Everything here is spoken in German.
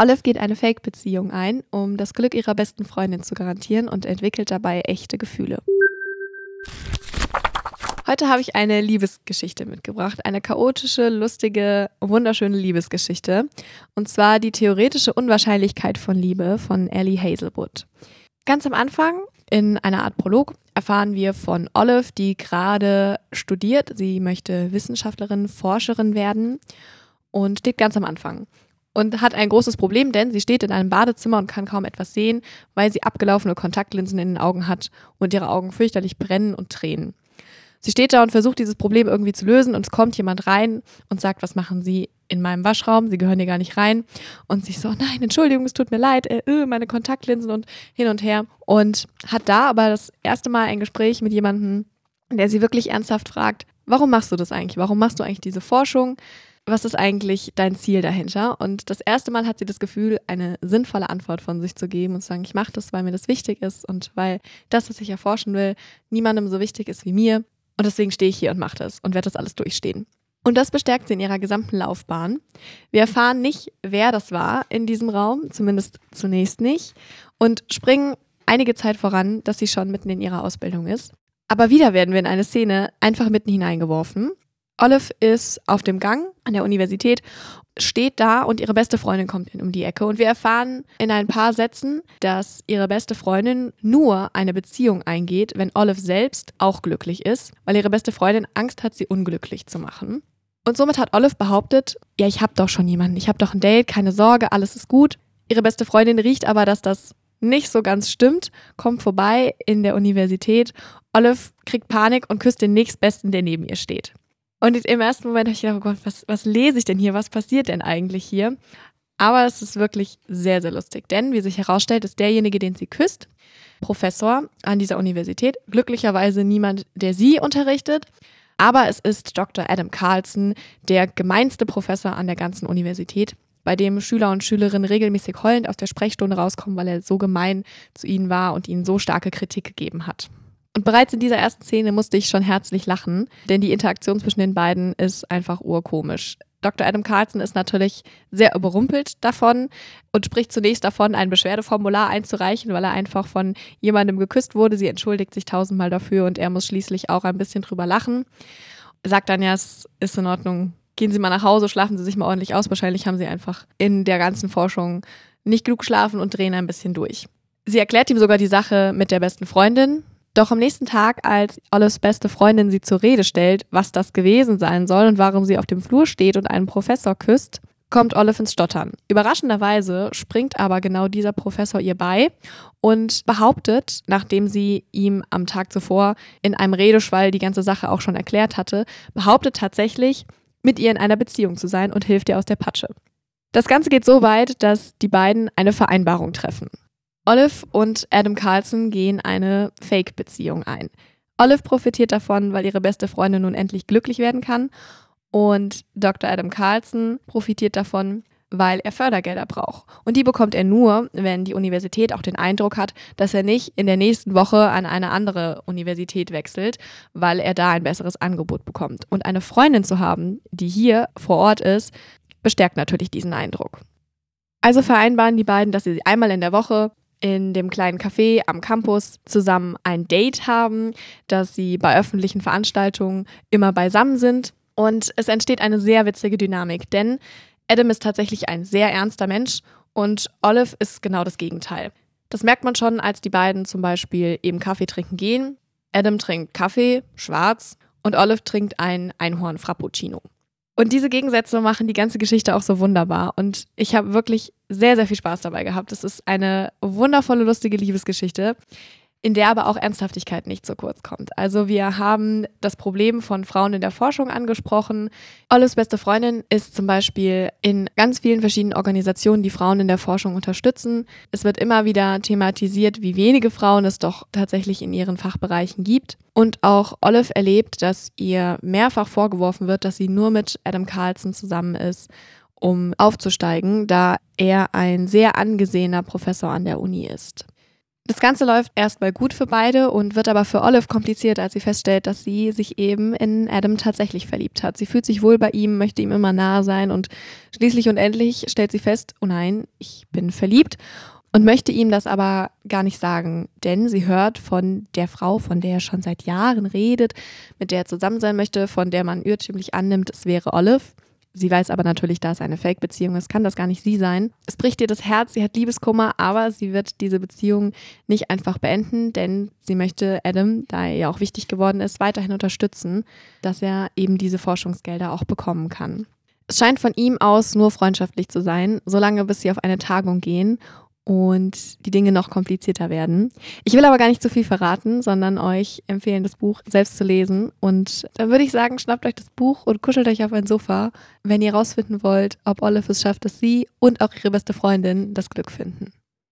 Olive geht eine Fake-Beziehung ein, um das Glück ihrer besten Freundin zu garantieren und entwickelt dabei echte Gefühle. Heute habe ich eine Liebesgeschichte mitgebracht. Eine chaotische, lustige, wunderschöne Liebesgeschichte. Und zwar die theoretische Unwahrscheinlichkeit von Liebe von Ellie Hazelwood. Ganz am Anfang, in einer Art Prolog, erfahren wir von Olive, die gerade studiert. Sie möchte Wissenschaftlerin, Forscherin werden und steht ganz am Anfang und hat ein großes Problem, denn sie steht in einem Badezimmer und kann kaum etwas sehen, weil sie abgelaufene Kontaktlinsen in den Augen hat und ihre Augen fürchterlich brennen und tränen. Sie steht da und versucht dieses Problem irgendwie zu lösen und es kommt jemand rein und sagt, was machen Sie in meinem Waschraum? Sie gehören hier gar nicht rein. Und sie so, nein, Entschuldigung, es tut mir leid, äh, äh, meine Kontaktlinsen und hin und her. Und hat da aber das erste Mal ein Gespräch mit jemandem, der sie wirklich ernsthaft fragt, warum machst du das eigentlich? Warum machst du eigentlich diese Forschung? Was ist eigentlich dein Ziel dahinter? Und das erste Mal hat sie das Gefühl, eine sinnvolle Antwort von sich zu geben und zu sagen, ich mache das, weil mir das wichtig ist und weil das, was ich erforschen will, niemandem so wichtig ist wie mir. Und deswegen stehe ich hier und mache das und werde das alles durchstehen. Und das bestärkt sie in ihrer gesamten Laufbahn. Wir erfahren nicht, wer das war in diesem Raum, zumindest zunächst nicht, und springen einige Zeit voran, dass sie schon mitten in ihrer Ausbildung ist. Aber wieder werden wir in eine Szene einfach mitten hineingeworfen. Olive ist auf dem Gang an der Universität steht da und ihre beste Freundin kommt um die Ecke. Und wir erfahren in ein paar Sätzen, dass ihre beste Freundin nur eine Beziehung eingeht, wenn Olive selbst auch glücklich ist, weil ihre beste Freundin Angst hat, sie unglücklich zu machen. Und somit hat Olive behauptet, ja, ich habe doch schon jemanden, ich habe doch ein Date, keine Sorge, alles ist gut. Ihre beste Freundin riecht aber, dass das nicht so ganz stimmt, kommt vorbei in der Universität. Olive kriegt Panik und küsst den nächstbesten, der neben ihr steht. Und im ersten Moment habe ich gedacht, oh Gott, was, was lese ich denn hier? Was passiert denn eigentlich hier? Aber es ist wirklich sehr, sehr lustig, denn wie sich herausstellt, ist derjenige, den sie küsst, Professor an dieser Universität. Glücklicherweise niemand, der sie unterrichtet. Aber es ist Dr. Adam Carlson, der gemeinste Professor an der ganzen Universität, bei dem Schüler und Schülerinnen regelmäßig heulend aus der Sprechstunde rauskommen, weil er so gemein zu ihnen war und ihnen so starke Kritik gegeben hat. Und bereits in dieser ersten Szene musste ich schon herzlich lachen, denn die Interaktion zwischen den beiden ist einfach urkomisch. Dr. Adam Carlson ist natürlich sehr überrumpelt davon und spricht zunächst davon, ein Beschwerdeformular einzureichen, weil er einfach von jemandem geküsst wurde. Sie entschuldigt sich tausendmal dafür und er muss schließlich auch ein bisschen drüber lachen. Sagt dann ja, es ist in Ordnung, gehen Sie mal nach Hause, schlafen Sie sich mal ordentlich aus. Wahrscheinlich haben Sie einfach in der ganzen Forschung nicht genug geschlafen und drehen ein bisschen durch. Sie erklärt ihm sogar die Sache mit der besten Freundin, doch am nächsten Tag, als Olives beste Freundin sie zur Rede stellt, was das gewesen sein soll und warum sie auf dem Flur steht und einen Professor küsst, kommt Olive ins Stottern. Überraschenderweise springt aber genau dieser Professor ihr bei und behauptet, nachdem sie ihm am Tag zuvor in einem Redeschwall die ganze Sache auch schon erklärt hatte, behauptet tatsächlich, mit ihr in einer Beziehung zu sein und hilft ihr aus der Patsche. Das Ganze geht so weit, dass die beiden eine Vereinbarung treffen. Olive und Adam Carlson gehen eine Fake-Beziehung ein. Olive profitiert davon, weil ihre beste Freundin nun endlich glücklich werden kann. Und Dr. Adam Carlson profitiert davon, weil er Fördergelder braucht. Und die bekommt er nur, wenn die Universität auch den Eindruck hat, dass er nicht in der nächsten Woche an eine andere Universität wechselt, weil er da ein besseres Angebot bekommt. Und eine Freundin zu haben, die hier vor Ort ist, bestärkt natürlich diesen Eindruck. Also vereinbaren die beiden, dass sie einmal in der Woche in dem kleinen Café am Campus zusammen ein Date haben, dass sie bei öffentlichen Veranstaltungen immer beisammen sind. Und es entsteht eine sehr witzige Dynamik, denn Adam ist tatsächlich ein sehr ernster Mensch und Olive ist genau das Gegenteil. Das merkt man schon, als die beiden zum Beispiel eben Kaffee trinken gehen. Adam trinkt Kaffee, schwarz, und Olive trinkt ein Einhorn Frappuccino. Und diese Gegensätze machen die ganze Geschichte auch so wunderbar. Und ich habe wirklich sehr, sehr viel Spaß dabei gehabt. Es ist eine wundervolle, lustige Liebesgeschichte in der aber auch Ernsthaftigkeit nicht so kurz kommt. Also wir haben das Problem von Frauen in der Forschung angesprochen. Olles beste Freundin ist zum Beispiel in ganz vielen verschiedenen Organisationen, die Frauen in der Forschung unterstützen. Es wird immer wieder thematisiert, wie wenige Frauen es doch tatsächlich in ihren Fachbereichen gibt. Und auch Olive erlebt, dass ihr mehrfach vorgeworfen wird, dass sie nur mit Adam Carlson zusammen ist um aufzusteigen, da er ein sehr angesehener Professor an der Uni ist. Das Ganze läuft erstmal gut für beide und wird aber für Olive kompliziert, als sie feststellt, dass sie sich eben in Adam tatsächlich verliebt hat. Sie fühlt sich wohl bei ihm, möchte ihm immer nahe sein und schließlich und endlich stellt sie fest, oh nein, ich bin verliebt und möchte ihm das aber gar nicht sagen, denn sie hört von der Frau, von der er schon seit Jahren redet, mit der er zusammen sein möchte, von der man irrtümlich annimmt, es wäre Olive. Sie weiß aber natürlich, da es eine Fake-Beziehung ist, kann das gar nicht sie sein. Es bricht ihr das Herz, sie hat Liebeskummer, aber sie wird diese Beziehung nicht einfach beenden, denn sie möchte Adam, da er ja auch wichtig geworden ist, weiterhin unterstützen, dass er eben diese Forschungsgelder auch bekommen kann. Es scheint von ihm aus nur freundschaftlich zu sein, solange bis sie auf eine Tagung gehen und die Dinge noch komplizierter werden. Ich will aber gar nicht zu viel verraten, sondern euch empfehlen, das Buch selbst zu lesen. Und dann würde ich sagen, schnappt euch das Buch und kuschelt euch auf ein Sofa, wenn ihr rausfinden wollt, ob Olive es schafft, dass sie und auch ihre beste Freundin das Glück finden.